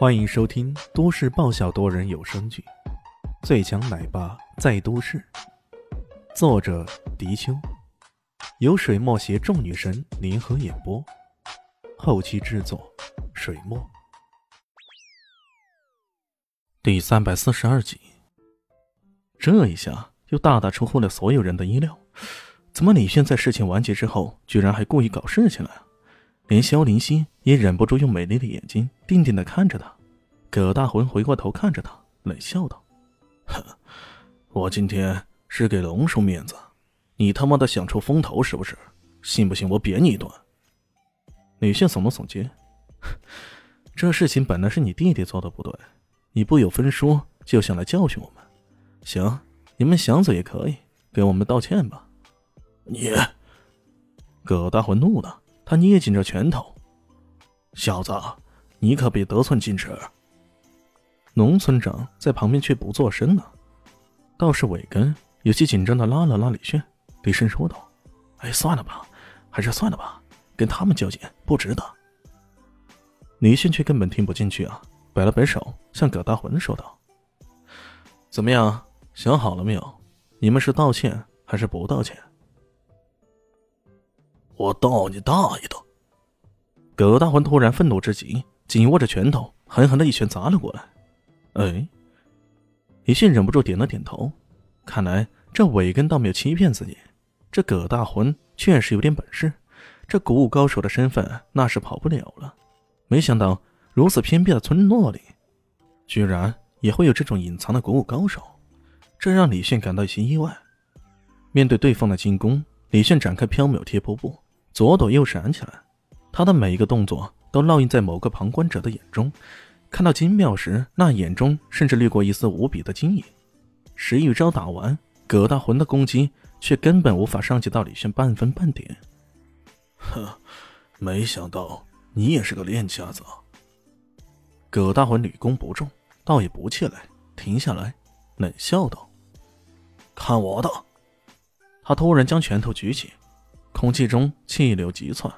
欢迎收听都市爆笑多人有声剧《最强奶爸在都市》，作者：迪秋，由水墨携众女神联合演播，后期制作：水墨。第三百四十二集，这一下又大大出乎了所有人的意料。怎么李炫在事情完结之后，居然还故意搞事情了？连萧林希也忍不住用美丽的眼睛定定的看着他。葛大魂回过头看着他，冷笑道：“哼，我今天是给龙叔面子，你他妈的想出风头是不是？信不信我扁你一顿？”女性耸了耸肩：“这事情本来是你弟弟做的不对，你不有分说就想来教训我们。行，你们想走也可以，给我们道歉吧。”你，葛大魂怒了。他捏紧着拳头，小子，你可别得寸进尺。农村长在旁边却不作声了。倒是伟根有些紧张的拉了拉李炫，低声说道：“哎，算了吧，还是算了吧，跟他们较劲不值得。”李炫却根本听不进去啊，摆了摆手，向葛大魂说道：“怎么样，想好了没有？你们是道歉还是不道歉？”我道你大爷的！葛大魂突然愤怒之极，紧握着拳头，狠狠的一拳砸了过来。哎，李迅忍不住点了点头，看来这伟根倒没有欺骗自己，这葛大魂确实有点本事，这古武高手的身份那是跑不了了。没想到如此偏僻的村落里，居然也会有这种隐藏的古武高手，这让李炫感到一些意外。面对对方的进攻，李炫展开飘渺贴波步。左躲右闪起来，他的每一个动作都烙印在某个旁观者的眼中。看到精妙时，那眼中甚至掠过一丝无比的惊异。十余招打完，葛大魂的攻击却根本无法伤及到李轩半分半点。哼，没想到你也是个练家子。葛大魂屡攻不中，倒也不气馁，停下来，冷笑道：“看我的！”他突然将拳头举起。空气中气流急窜，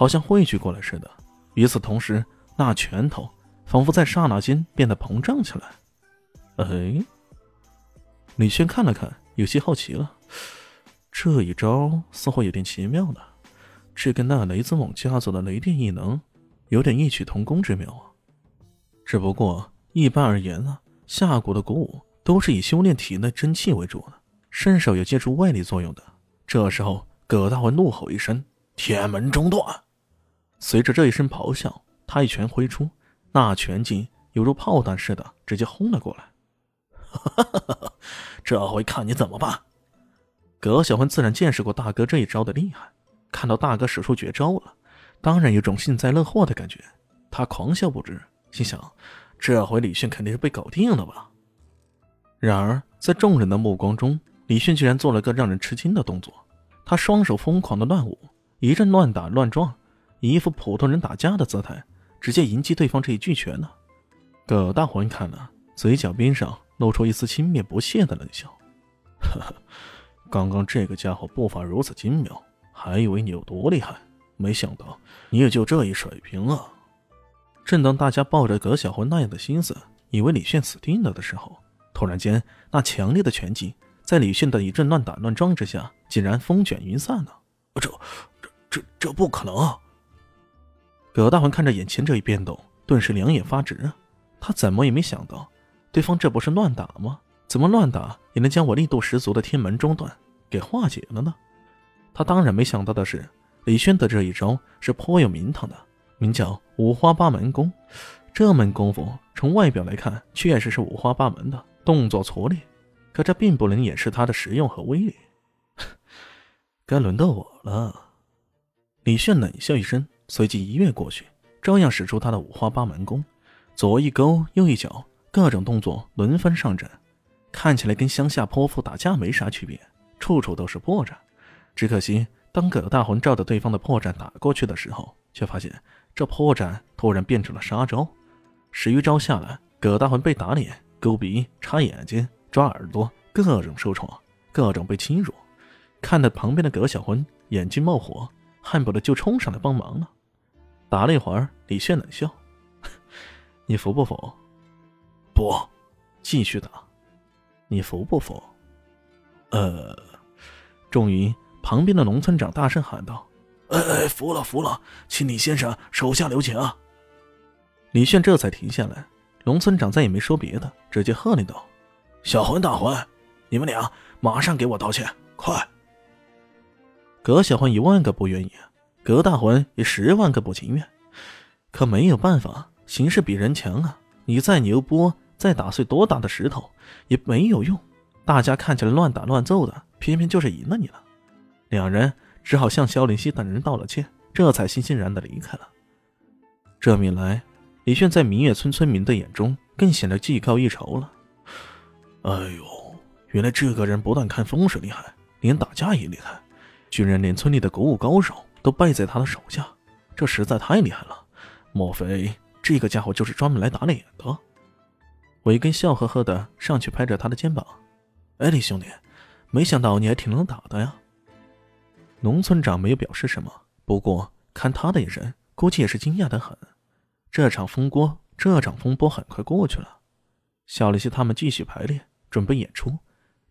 好像汇聚过来似的。与此同时，那拳头仿佛在刹那间变得膨胀起来。哎，李轩看了看，有些好奇了。这一招似乎有点奇妙呢，这跟那雷子猛家族的雷电异能有点异曲同工之妙啊。只不过一般而言啊，下蛊的鼓舞都是以修炼体内真气为主的，甚少有借助外力作用的。这时候。葛大文怒吼一声：“天门中断！”随着这一声咆哮，他一拳挥出，那拳劲犹如炮弹似的，直接轰了过来。这回看你怎么办！葛小欢自然见识过大哥这一招的厉害，看到大哥使出绝招了，当然有种幸灾乐祸的感觉。他狂笑不止，心想：这回李迅肯定是被搞定了吧？然而，在众人的目光中，李迅居然做了个让人吃惊的动作。他双手疯狂的乱舞，一阵乱打乱撞，以一副普通人打架的姿态，直接迎击对方这一巨拳呢。葛大魂看了，嘴角边上露出一丝轻蔑不屑的冷笑：“呵呵，刚刚这个家伙步伐如此精妙，还以为你有多厉害，没想到你也就这一水平啊！”正当大家抱着葛小魂那样的心思，以为李炫死定了的时候，突然间，那强烈的拳击在李炫的一阵乱打乱撞之下。竟然风卷云散了！这、这、这、这不可能！葛大魂看着眼前这一变动，顿时两眼发直啊。他怎么也没想到，对方这不是乱打吗？怎么乱打也能将我力度十足的天门中断给化解了呢？他当然没想到的是，李轩的这一招是颇有名堂的，名叫五花八门功。这门功夫从外表来看，确实是五花八门的，动作拙劣。可这并不能掩饰它的实用和威力。该轮到我了，李炫冷笑一声，随即一跃过去，照样使出他的五花八门功，左一勾，右一脚，各种动作轮番上阵，看起来跟乡下泼妇打架没啥区别，处处都是破绽。只可惜，当葛大魂照着对方的破绽打过去的时候，却发现这破绽突然变成了杀招。十余招下来，葛大魂被打脸、勾鼻、插眼睛、抓耳朵，各种受创，各种被侵辱。看到旁边的葛小魂眼睛冒火，恨不得就冲上来帮忙了。打了一会儿，李炫冷笑：“你服不服？不，继续打。你服不服？呃，终于，旁边的农村长大声喊道：“哎哎，服了服了，请李先生手下留情！”李炫这才停下来。农村长再也没说别的，直接喝令道：“小魂大魂，你们俩马上给我道歉，快！”葛小混一万个不愿意，葛大魂也十万个不情愿，可没有办法，形势比人强啊！你再牛波，再打碎多大的石头也没有用。大家看起来乱打乱揍的，偏偏就是赢了你了。两人只好向肖林熙等人道了歉，这才欣欣然的离开了。这么一来，李炫在明月村村民的眼中更显得技高一筹了。哎呦，原来这个人不但看风水厉害，连打架也厉害。居然连村里的鼓舞高手都败在他的手下，这实在太厉害了！莫非这个家伙就是专门来打脸的？韦根笑呵呵的上去拍着他的肩膀：“哎，李兄弟，没想到你还挺能打的呀。”农村长没有表示什么，不过看他的眼神，估计也是惊讶的很。这场风波，这场风波很快过去了。小李希他们继续排练，准备演出；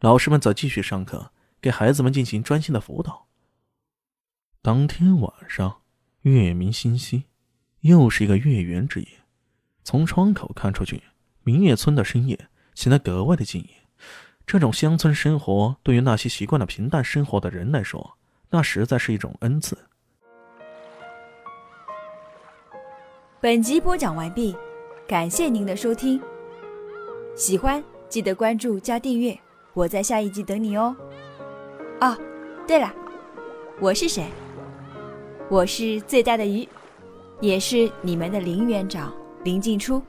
老师们则继续上课，给孩子们进行专心的辅导。当天晚上，月明星稀，又是一个月圆之夜。从窗口看出去，明月村的深夜显得格外的静谧。这种乡村生活，对于那些习惯了平淡生活的人来说，那实在是一种恩赐。本集播讲完毕，感谢您的收听。喜欢记得关注加订阅，我在下一集等你哦。哦，对了，我是谁？我是最大的鱼，也是你们的林园长林静初。